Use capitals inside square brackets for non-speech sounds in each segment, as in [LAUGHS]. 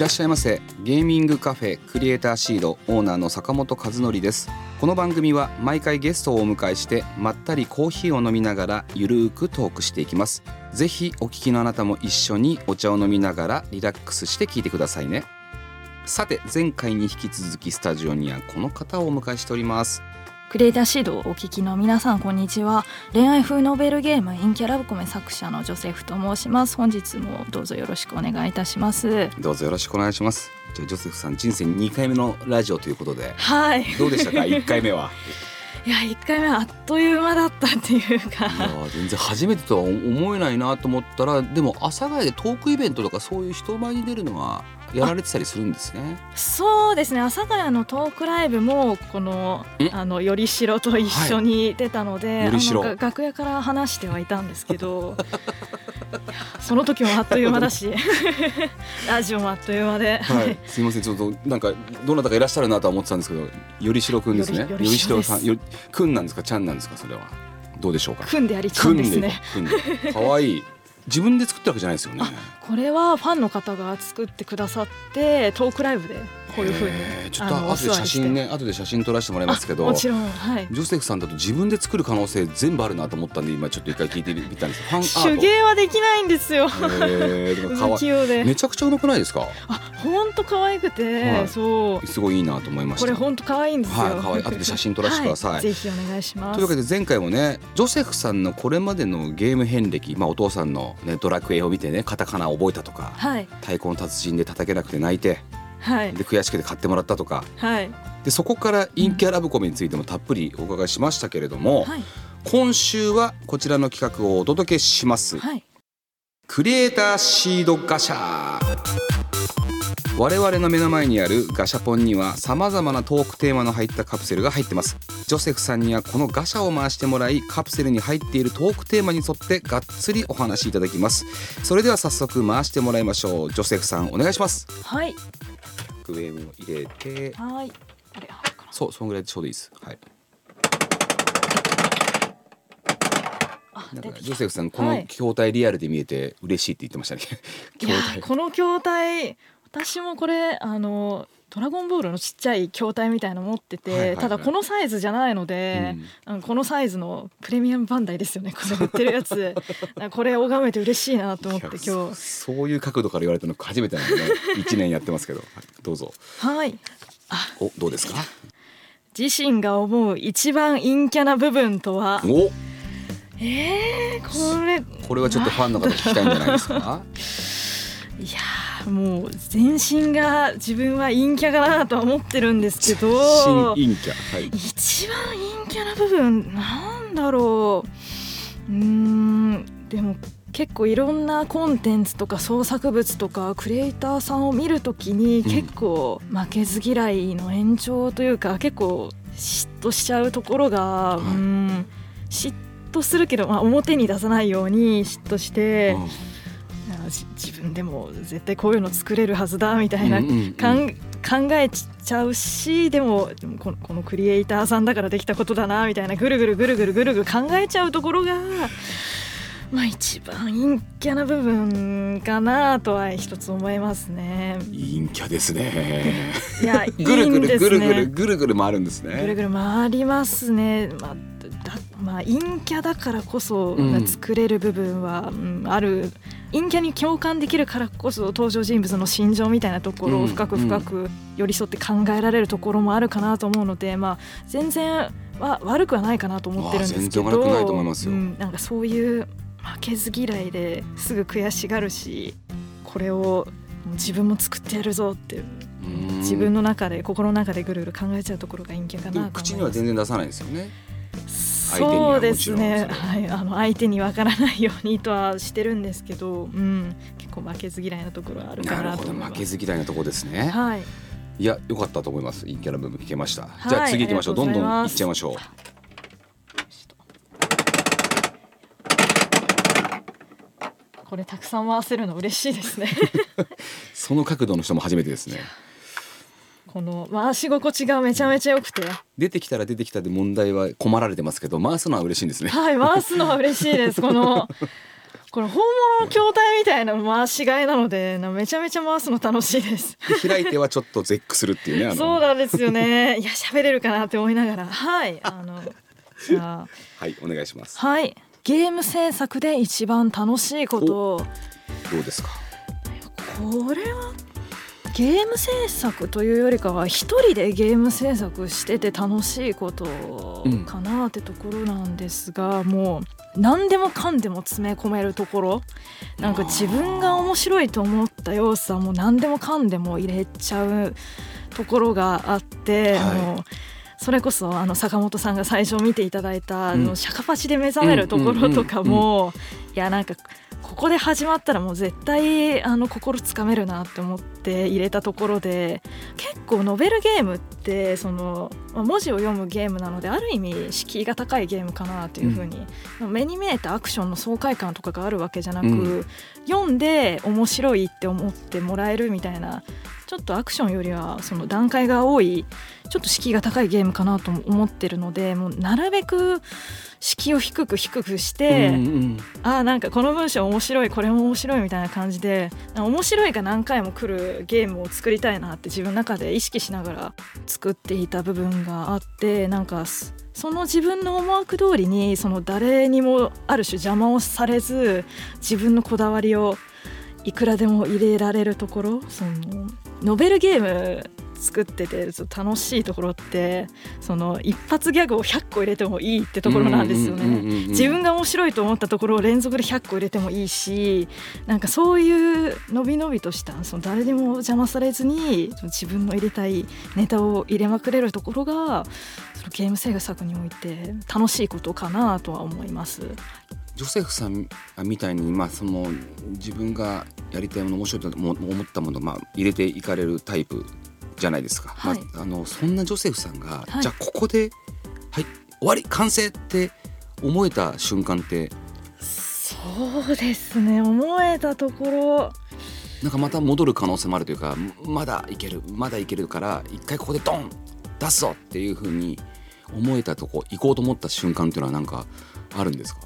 いらっしゃいませ。ゲーミングカフェクリエイターシードオーナーの坂本和則です。この番組は毎回ゲストをお迎えしてまったりコーヒーを飲みながらゆるーくトークしていきます。ぜひお聞きのあなたも一緒にお茶を飲みながらリラックスして聞いてくださいね。さて前回に引き続きスタジオにはこの方をお迎えしております。クリエイターシードをお聞きの皆さんこんにちは。恋愛風ノベルゲームインキャラブコメ作者のジョセフと申します。本日もどうぞよろしくお願いいたします。どうぞよろしくお願いします。じゃあジョセフさん人生2回目のラジオということではい。どうでしたか？[LAUGHS] 1回目は。いや1回目はあっという間だったっていうか。いや全然初めてとは思えないなと思ったらでも阿佐ヶ谷でトークイベントとかそういう人前に出るのはやられてたりするんですね。そうですね。阿佐ヶ谷のトークライブもこのあのよりしろと一緒に出たので、よりしろ。あのが楽屋から話してはいたんですけど [LAUGHS] その時もあっという間だし [LAUGHS] ラジオもあっという間で、はい、すみません、ちょっとなんかどなたかいらっしゃるなとは思ってたんですけど、よりしろくんですね。よりしろさん、よりくんなんですか、ちゃんなんですか、それは。どうでしょうか？組んでありちゃんですね。可愛い自分で作ったわけじゃないですよね。これはファンの方が作ってくださってトークライブでこういうふうにえーちょっと後で写真ね、後で写真撮らせてもらいますけど。もちろんはい。ジョセフさんだと自分で作る可能性全部あるなと思ったんで今ちょっと一回聞いてみたんですファンアート。手芸はできないんですよ。えー、でも可愛不器用で。めちゃくちゃうまくないですか？あ本当可愛くて、はい。そう。すごいいいなと思いました。これ本当可愛いんですよ。はい可愛い後で写真撮らせてください。はぜひお願いします。というわけで前回もねジョセフさんのこれまでのゲーム遍歴、まあ、お父さんの、ね、ドラクエを見てねカタカナを覚えたとかはい。太鼓の達人で叩けなくて泣いてはい。で悔しくて買ってもらったとか。はい。でそこからインキャラブコメについてもたっぷりお伺いしましたけれども、はい。今週はこちらの企画をお届けします、はい。クリエイターシードガシャ。我々の目の前にあるガシャポンにはさまざまなトークテーマの入ったカプセルが入ってます。ジョセフさんにはこのガシャを回してもらいカプセルに入っているトークテーマに沿ってがっつりお話しいただきます。それでは早速回してもらいましょう。ジョセフさんお願いします。はいクエムを入れて。はい。あれあるかな？そうそのぐらいでちょうどいいです。はい。なんかジョセフさんこのはい。筐体リアルで見えて嬉しいって言ってましたね。いや筐体。この筐体私もこれあのドラゴンボールのちっちゃい筐体みたいなの持ってて、はいはいはい。ただこのサイズじゃないので、うん。このサイズのプレミアムバンダイですよねこれ売ってるやつ。[LAUGHS] これ拝めて嬉しいなと思って今日。そそういう角度から言われたの初めてなんでね。一年やってますけど。はいどうぞ。はい。おどうですか？自身が思う一番陰キャな部分とは？お。えー、これ。これはちょっとファンの方聞きたいんじゃないですか？[LAUGHS] いやーもう全身が自分は陰キャかなとは思ってるんですけど新陰キャはい。一番陰キャな部分。なんだろううーん。でも結構いろんなコンテンツとか創作物とかクリエイターさんを見るときに結構負けず嫌いの延長というか結構嫉妬しちゃうところが、い。うーん。嫉妬するけど、まあ、表に出さないように嫉妬して、うん自分でも絶対こういうの作れるはずだみたいなうんうんうん考えちゃうしでもこのこのクリエイターさんだからできたことだなみたいなぐるぐるぐるぐるぐるぐる考えちゃうところが、まあ、一番陰キャな部分かなとは一つ思いますね。陰キャですねいやい [LAUGHS] ぐるぐるぐるぐるね。ぐるぐる回るんですぐるねぐる回りますね。まあだまあ、陰キャだからこそうん。作れる部分は、うんある。陰キャに共感できるからこそ登場人物の心情みたいなところうん。を深く深く寄り添って考えられるところもあるかなと思うので、まあ、全然は悪くはないかなと思ってるんですけどあ全然悪くないと思いますよ。うんなんかそういう負けず嫌いですぐ悔しがるしこれを自分も作ってやるぞってうん。自分の中で心の中でぐるぐる考えちゃうところが陰キャかなと口には全然出さないですよねそうですね。ははい。あの相手にわからないようにとはしてるんですけど、うん、結こう負けず嫌いなところはあるかなと負けず嫌いなとこですね。はい。いや良かったと思います。いいキャラ部分聞けました、いじゃあ次行きましょう。どんどん行っちゃいましょう。これたくさん回せるの嬉しいですね。[LAUGHS] その角度の人も初めてですねこの回し心地がめちゃめちゃ良くて。出てきたら出てきたで問題は困られてますけど回すのは嬉しいんですね。はい回すのは嬉しいです。[LAUGHS] このこれ本物の筐体みたいなの回しがいなのでなめちゃめちゃ回すの楽しいです。で開いてはちょっと絶句するっていうねそうなんですよね。いや喋れるかなって思いながら。はいあのじゃあ。[LAUGHS] はいお願いします。はい。ゲーム制作で一番楽しいこと。どうですか？これはゲーム制作というよりかは一人でゲーム制作してて楽しいことかなってところなんですが、もう何でもかんでも詰め込めるところ。なんか自分が面白いと思った要素はもう何でもかんでも入れちゃうところがあって、はい。もうそれこそあの坂本さんが最初見ていただいた、あうん。のシャカパチで目覚めるところとかも、いやなんかここで始まったらもう絶対あの心つかめるなって思って入れたところで結構ノベルゲームってそのまあ文字を読むゲームなのである意味敷居が高いゲームかなというふうに、目に見えたアクションの爽快感とかがあるわけじゃなく、うん。読んで面白いって思ってもらえるみたいなちょっとアクションよりはその段階が多いちょっと敷居が高いゲームかなと思ってるのでもうなるべく敷居を低く低くして、うんうんあーなんかこの文章面白いこれも面白いみたいな感じで面白いが何回も来るゲームを作りたいなって自分の中で意識しながら作っていた部分があってなんかその自分の思惑通りにその誰にもある種邪魔をされず自分のこだわりをいくらでも入れられるところそのノベルゲーム作ってて楽しいところってその一発ギャグを100個入れてもいいってところなんですよね。自分が面白いと思ったところを連続で100個入れてもいいしなんかそういうのびのびとしたその誰にも邪魔されずに自分の入れたいネタを入れまくれるところがそのゲーム制作において楽しいことかなとは思います。ジョセフさんみたいに、まあ、その自分がやりたいもの面白いと思思ったものを、まあ、入れていかれるタイプじゃないですか、はい。まあ、あのそんなジョセフさんが、はい。じゃあここで「はい終わり？完成!」って思えた瞬間って？そうですね。思えたところ。なんかまた戻る可能性もあるというかまだいけるまだいけるから一回ここでドン！出すぞっていうふうに思えたとこ行こうと思った瞬間っていうのはなんかあるんですか？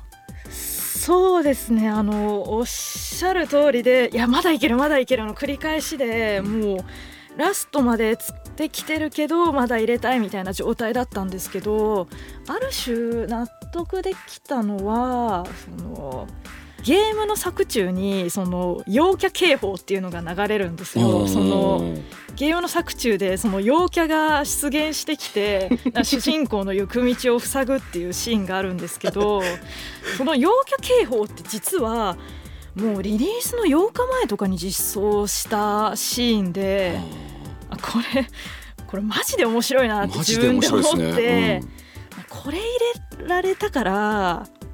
そうですね。あのおっしゃる通りでいやまだいけるまだいけるの繰り返しでもうラストまで釣ってきてるけどまだ入れたいみたいな状態だったんですけどある種納得できたのはそのゲームの作中にその陽キャ警報っていうのが流れるんですよ。そのゲームの作中でその陽キャが出現してきて [LAUGHS] 主人公の行く道を塞ぐっていうシーンがあるんですけどその陽キャ警報って実はもうリリースの8日前とかに実装したシーンであこれこれマジで面白いなって自分で思って、ね。これ入れられたから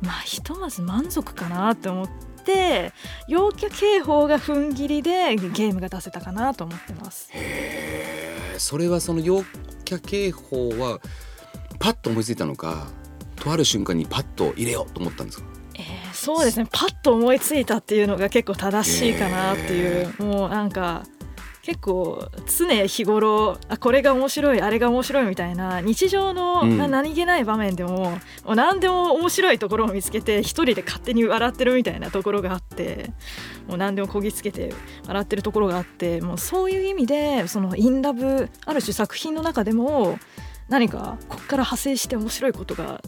まあひとまず満足かなって思って陽キャ警報が踏ん切りでゲームが出せたかなと思ってます。へー。それはその陽キャ警報はパッと思いついたのかとある瞬間にパッと入れようと思ったんですか？えーそうですね。パッと思いついたっていうのが結構正しいかなっていう、もうなんか結構常日頃あこれが面白いあれが面白いみたいな日常の、うん。な何気ない場面でももう何でも面白いところを見つけて一人で勝手に笑ってるみたいなところがあってもう何でもこぎつけて笑ってるところがあってもうそういう意味でその「インラブある種作品の中でも何かここから派生して面白いことが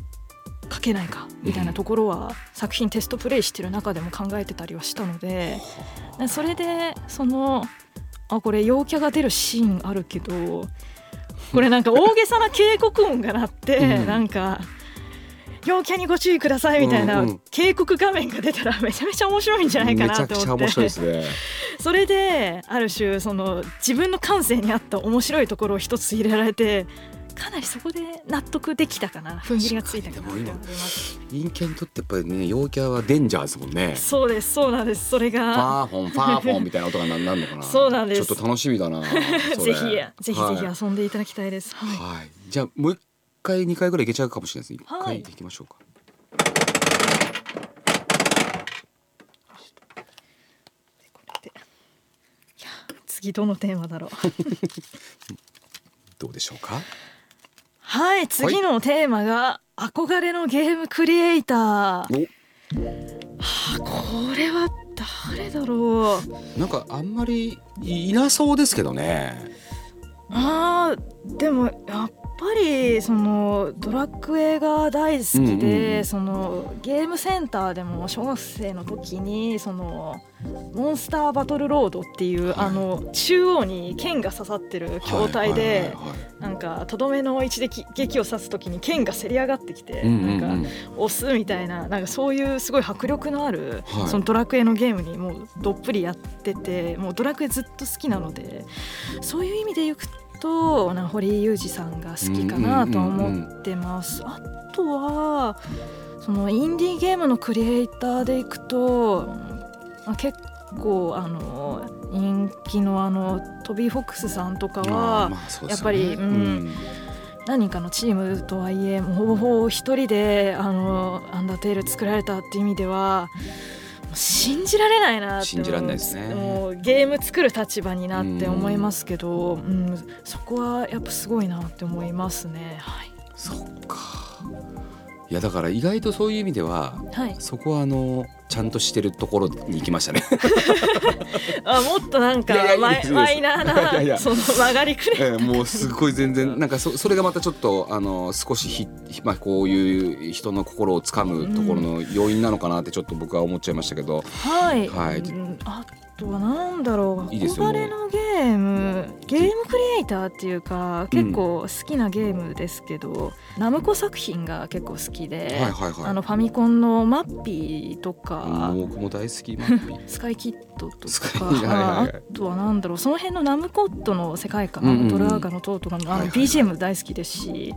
書けないかみたいなところは作品テストプレイしてる中でも考えてたりはしたのででそれでそのあこれ陽キャが出るシーンあるけどこれなんか大げさな警告音が鳴って、うん。なんか陽キャにご注意くださいみたいな警告画面が出たらめちゃめちゃ面白いんじゃないかなと思って。[LAUGHS] それである種その自分の感性に合った面白いところを一つ入れられてかなりそこで納得できたかな。踏ん切りがついたかなと思います。陰キャにとってやっぱりね陽キャはデンジャーですもんね。そうですそうなんです。それフがァーフォンファーフォンみたいな音がななるのかな。そうなんです。ちょっと楽しみだな [LAUGHS] ぜひぜひぜはい。ひ遊んでいただきたいです、はい。はい、じゃあもう一回二回ぐらいいけちゃうかもしれないです一はい。回いきましょうか、次どのテーマだろう。[LAUGHS] どうでしょうか？はい次のテーマが憧れのゲームクリエイター。はあこれは誰だろう。おなんかあんまりいなそうですけどね。あーでもやっぱりそのドラクエが大好きで、うんそのゲームセンターでも小学生の時にそのモンスターバトルロードっていう、はい。あの中央に剣が刺さってる筐体で、なんかとどめの一撃撃を刺す時に剣がせり上がってきて、なんか押すみたいななんかそういうすごい迫力のある、はい。そのドラクエのゲームにもうどっぷりやっててもうドラクエずっと好きなのでそういう意味でいくとな堀井雄二さんが好きかなとは思ってます。あとはそのインディーゲームのクリエイターでいくと、まあ、結構あの人気のあのトビー・フォックスさんとかはやっぱりうん何人かのチームとはいえもうほぼほぼ一人であのアンダーテール作られたっていう意味では信じられないな信じられないですね。もうゲーム作る立場になって思いますけど、うんそこはやっぱすごいなって思いますね。はい、そっかいやだから意外とそういう意味でははい、そこはあのちゃんとしてるところに行きましたね。[LAUGHS] あもっとなんかマイナーなその曲がりくれえーもうすごい全然なんかそそれがまたちょっとあの少しひ、ひまあ、こういう人の心をつかむところの要因なのかなってちょっと僕は思っちゃいましたけど、はい、はい。うん。あとはなんだろう。いいですよ憧れのゲーム。ゲームクリエイターっていうか結構好きなゲームですけど、ナムコ作品が結構好きで、はいはいはい。あのファミコンのマッピーとか、僕も大好きマッピー。[LAUGHS] スカイキッドとか、はいはいはい。あとはなんだろうその辺のナムコットの世界観、うんうんうん。ドラーガの塔とかのあのはいはいはい。BGM 大好きですし、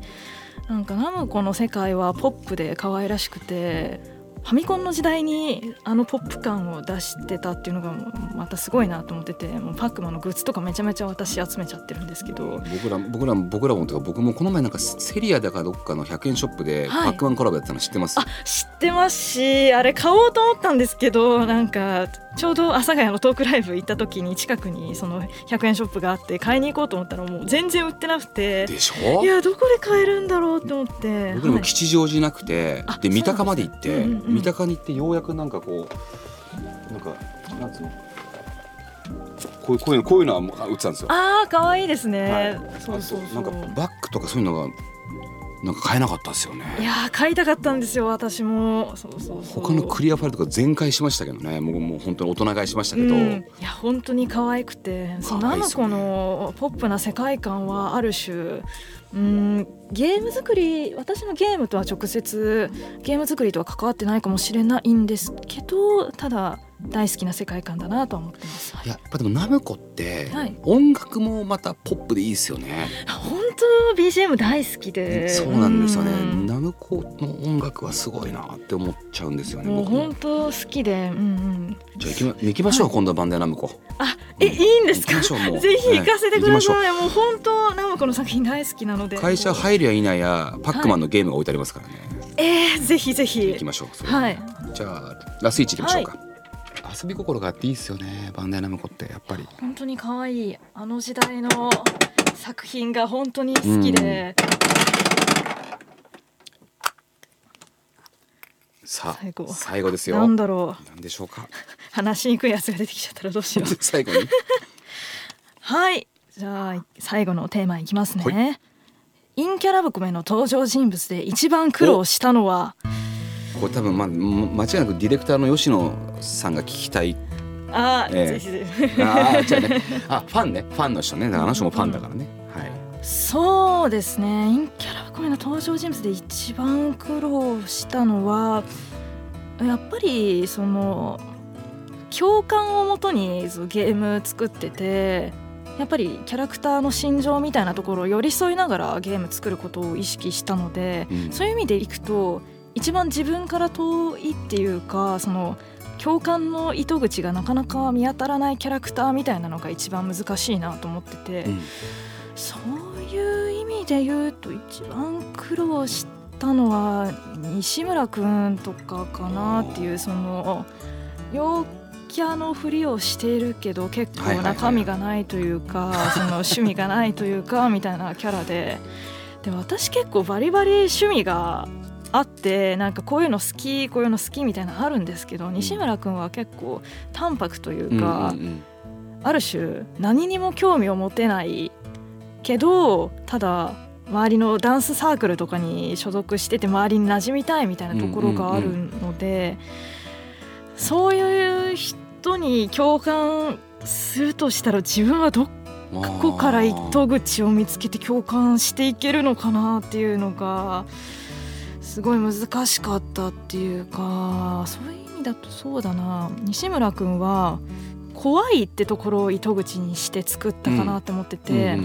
なんかナムコの世界はポップで可愛らしくてファミコンの時代にあのポップ感を出してたっていうのがまたすごいなと思っててもうパックマンのグッズとかめちゃめちゃ私集めちゃってるんですけど。僕ら僕らも僕らもとか僕もこの前なんかセリアだかどっかの100円ショップではいパックマンコラボやったの知ってます、あ知ってますしあれ買おうと思ったんですけどなんかちょうど阿佐ヶ谷のトークライブ行った時に近くにその100円ショップがあって買いに行こうと思ったらもう全然売ってなくてでしょ？いやどこで買えるんだろうって思って。僕でもはい。吉祥寺なくて、あで三鷹まで行って、そうなんうん三鷹に行ってようやくなんかこうなんかなんつうの？こういうこういうのこういうのは売ってたんですよ。あー可愛いですはね、い。そうそうそう。あとなんかバッグとかそういうのがなんか買えなかったですよね。いやー買いたかったんですよ私も。そうそう他のクリアファイルとか全開しましたけどね。もうもう本当に大人買いしましたけど、うん、いや本当に可愛くて。そのナムコ可愛いっすよね。のポップな世界観はある種うんゲーム作り私のゲームとは直接ゲーム作りとは関わってないかもしれないんですけどただ大好きな世界観だなとは思ってます。ややっぱでもナムコって、はい。音楽もまたポップでいいですよね。本当 BGM 大好きで。そうなんですよね、うん。ナムコの音楽はすごいなって思っちゃうんですよね。もう本当好きで、うんうん、じゃあ行きま行きましょう、はい。今度はバンダイナムコ。あえいいんですか？[LAUGHS] ぜひ行かせてください、もう本当ナムコの作品大好きなので。会社入るや否やパックマンのゲームが置いてありますからね。えー、ぜひぜ行ひきましょう。はい。じゃあラスイチ行きましょうか。遊び心があっていいですよねバンダイナムコってやっぱり。本当に可愛いあの時代の作品が本当に好きで、さあ最後最後ですよ。なんだろうなんでしょうか。話しにくいやつが出てきちゃったらどうしよう [LAUGHS] 最後に。はいじゃあ最後のテーマいきますはね陰キャラ含めの登場人物で一番苦労したのはこれ多分まあ間違いなくディレクターの吉野さんが聞きたい。あー、ええぜひぜひああじゃあね。あファンねファンの人ねだからあの人もファンだからね。はい。そうですね陰キャラ含めの登場人物で一番苦労したのはやっぱりその共感をもとにそのゲーム作っててやっぱりキャラクターの心情みたいなところを寄り添いながらゲーム作ることを意識したので、うんそういう意味でいくと一番自分から遠いっていうかその共感の糸口がなかなか見当たらないキャラクターみたいなのが一番難しいなと思ってて、うんそういう意味で言うと一番苦労したのは西村くんとかかなっていうその陽キャのふりをしているけど結構中身がないというか [LAUGHS] その趣味がないというかみたいなキャラで。で私結構バリバリ趣味があってなんかこういうの好きこういうの好きみたいなのあるんですけど西村くんは結構淡白というか、うんうんある種何にも興味を持てないけどただ周りのダンスサークルとかに所属してて周りに馴染みたいみたいなところがあるので、そういう人に共感するとしたら自分はどうんこから糸口を見つけて共感していけるのかなっていうのがすごい難しかったっていうかそういう意味だとそうだな。西村くんは怖いってところを糸口にして作ったかなって思ってて、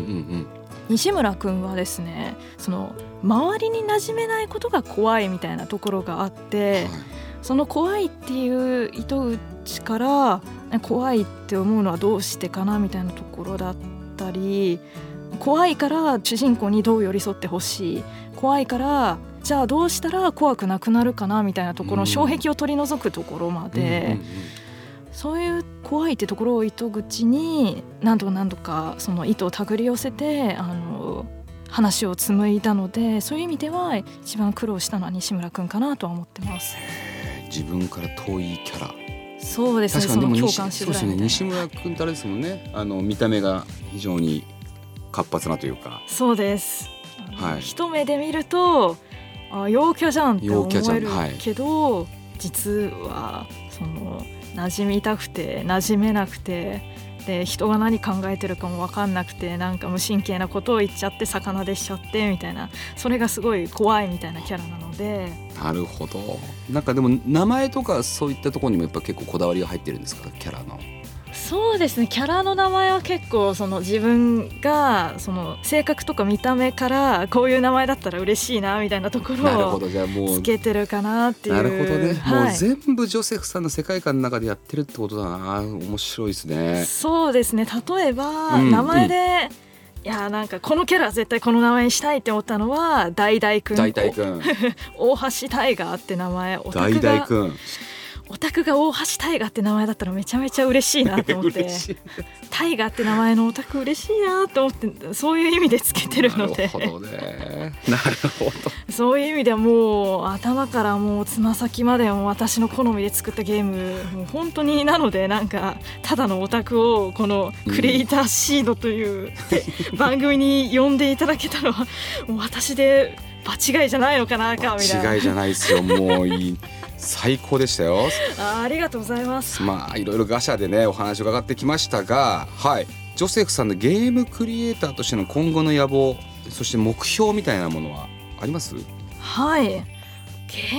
西村くんはですねその周りに馴染めないことが怖いみたいなところがあっうんて、はい。その怖いっていう糸口から怖いって思うのはどうしてかなみたいなところだったり怖いから主人公にどう寄り添ってほしい。怖いからじゃあどうしたら怖くなくなるかなみたいなところ障壁を取り除くところまで、そういう怖いってところを糸口に何度か何度かその糸を手繰り寄せてあの話を紡いだのでそういう意味では一番苦労したのは西村くんかなとは思ってます。自分から遠いキャラ。そうですね確かに共感しづらいね西村君ってあれですもんね。あの見た目が非常に活発なというか。そうです、はい。一目で見るとあ陽キャじゃんって思えるはい。けど、実はその馴染みたくて馴染めなくてで人が何考えてるかも分かんなくてなんか無神経なことを言っちゃって魚でしちゃってみたいなそれがすごい怖いみたいなキャラなので。なるほど。なんかでも名前とかそういったところにもやっぱ結構こだわりが入ってるんですか？キャラのそうですね。キャラの名前は結構その自分がその性格とか見た目からこういう名前だったら嬉しいなみたいなとこなるほろをつけてるかなっていう。なるほどね、はい。もう全部ジョセフさんの世界観の中でやってるってことだな。面白いですね。そうですね。例えば、うん。名前で、いやなんかこのキャラは絶対この名前にしたいって思ったのは大々くん大体く [LAUGHS] 大橋大河って名前。大々くんオタクが大橋大河って名前だったらめちゃめちゃ嬉しいなと思って。[LAUGHS] 大河って名前のオタク嬉しいなと思ってそういう意味でつけてるので。なるほどね。なるほど。そういう意味ではもう頭からもうつま先までも私の好みで作ったゲームもう本当になのでなんかただのオタクをこのクリエイターシードという、[LAUGHS] 番組に呼んでいただけたのはもう私で場違いじゃないのかなかみたいな。違いじゃないですよもういい最高でしたよ。あありがとうございます。まあいろいろガシャでねお話伺ってきましたがはい。ジョセフさんのゲームクリエイターとしての今後の野望そして目標みたいなものはあります？はい。ゲ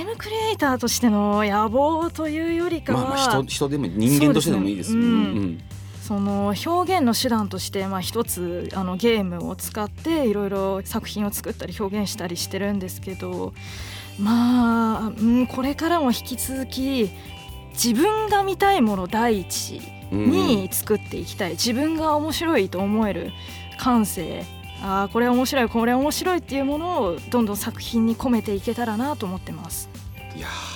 ームクリエイターとしての野望というよりかは、まあまあ人人でも人間としてでもいいですね。うんうんその表現の手段として、まあ、一つあのゲームを使っていろいろ作品を作ったり表現したりしてるんですけどまあ、うん、これからも引き続き自分が見たいもの第一うん。に作っていきたい、自分が面白いと思える感性。あーこれ面白いこれ面白いっていうものをどんどん作品に込めていけたらなと思ってます。いやー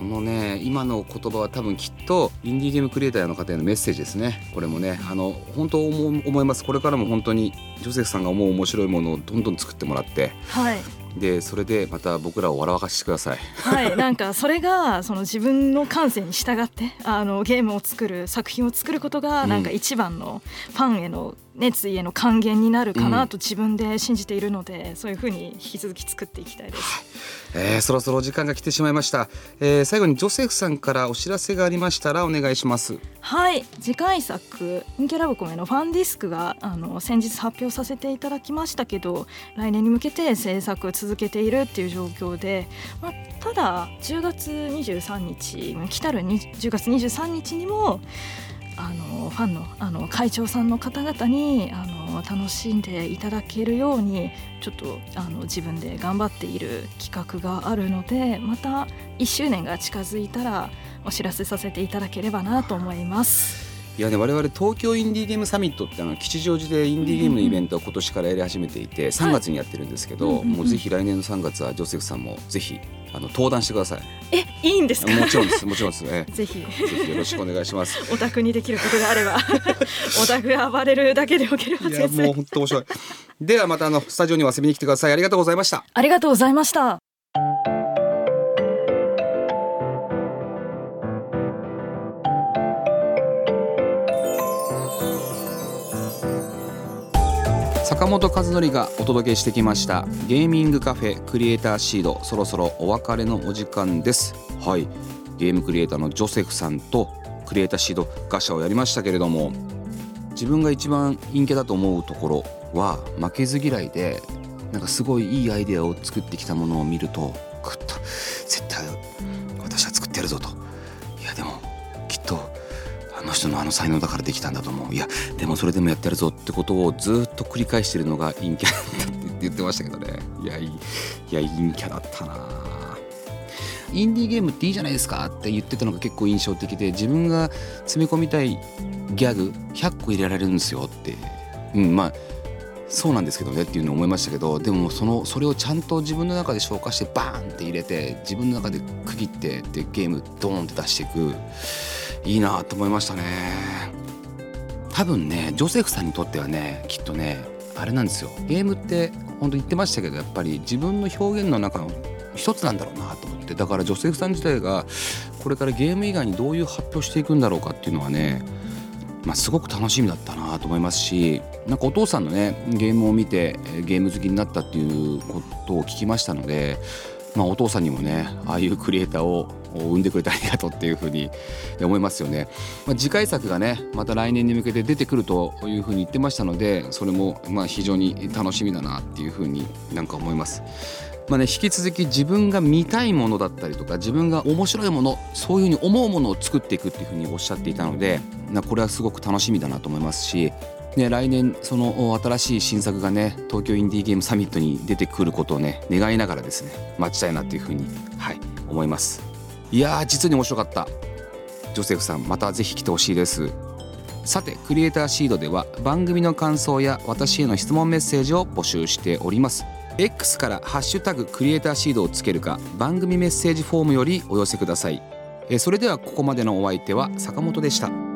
そのね今の言葉は多分きっとインディーゲームクリエイターの方へのメッセージですね。これもねあの本当思います。これからも本当にジョセフさんが思う面白いものをどんどん作ってもらって。はい。でそれでまた僕らを笑わかしてください。はい、なんかそれがその自分の感性に従ってあのゲームを作る作品を作ることがうん。なんか一番のファンへの熱意への還元になるかうん。なと自分で信じているので、そういうふうに引き続き作っていきたいです。えーそろそろお時間が来てしまいました、えー最後にジョセフさんからお知らせがありましたらお願いします。はい。次回作「インキャラブコメ」のファンディスクがあの先日発表させていただきましたけど来年に向けて制作を続けているっていう状況で、まあ、ただ10月23日来たるに10月23日にもあのファンのあの会長さんの方々にあの楽しんでいただけるようにちょっとあの自分で頑張っている企画があるのでまた1周年が近づいたらお知らせさせていただければなと思います。いやね我々東京インディーゲームサミットってあの吉祥寺でインディーゲームのイベントを今年からやり始めていて3月にやってるんですけど、はい、もうぜひ来年の3月はジョセフさんもぜひあの登壇してください。え、いいんですか？もちろんです、もちろんです。え [LAUGHS] ぜひ。ぜひよろしくお願いします。お宅にできることがあれば、お宅が暴れるだけでよければ。いや、もう本当面白い。ではまたあのスタジオに遊びに来てください。ありがとうございました。ありがとうございました。坂本和則がお届けしてきましたゲーミングカフェクリエイターシードそろそろお別れのお時間です。はい。ゲームクリエイターのジョセフさんとクリエイターシードガシャをやりましたけれども自分が一番陰キャだと思うところは負けず嫌いでなんかすごいいいアイデアを作ってきたものを見るとグッとのあの才能だからできたんだと思う。いやでもそれでもやってやるぞってことをずっと繰り返してるのが陰キャだって言ってましたけどね。いやいや陰キャだったな。インディーゲームっていいじゃないですかって言ってたのが結構印象的で自分が詰め込みたいギャグ100個入れられるんですよって。うんまあそうなんですけどねっていうのを思いましたけどでもそのそれをちゃんと自分の中で消化してバーンって入れて自分の中で区切ってでゲームドーンって出していく。いいなと思いましたね。多分ねジョセフさんにとってはねきっとねあれなんですよ。ゲームって本当言ってましたけどやっぱり自分の表現の中の一つなんだろうなと思って。だからジョセフさん自体がこれからゲーム以外にどういう発表していくんだろうかっていうのはねまあ、すごく楽しみだったなと思いますしなんかお父さんのねゲームを見てゲーム好きになったっていうことを聞きましたのでまあ、お父さんにもねああいうクリエイターを生んでくれてありがとうっていうふうに思いますよね、まあ、次回作がねまた来年に向けて出てくるというふうに言ってましたのでそれもまあ非常に楽しみだなっていうふうになんか思います。まあね、引き続き自分が見たいものだったりとか自分が面白いものそういうふうに思うものを作っていくっていうふうにおっしゃっていたのでこれはすごく楽しみだなと思いますしね、来年その新しい新作がね東京インディーゲームサミットに出てくることをね願いながらですね待ちたいなというふうに、はい、思います。いやー実に面白かった。ジョセフさんまたぜひ来てほしいです。さてクリエイターシードでは番組の感想や私への質問メッセージを募集しております。X から「ハッシュタグクリエイターシード」をつけるか番組メッセージフォームよりお寄せください。それではここまでのお相手は坂本でした。